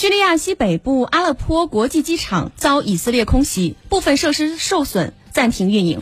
叙利亚西北部阿勒颇国际机场遭以色列空袭部分设施受损暂停运营。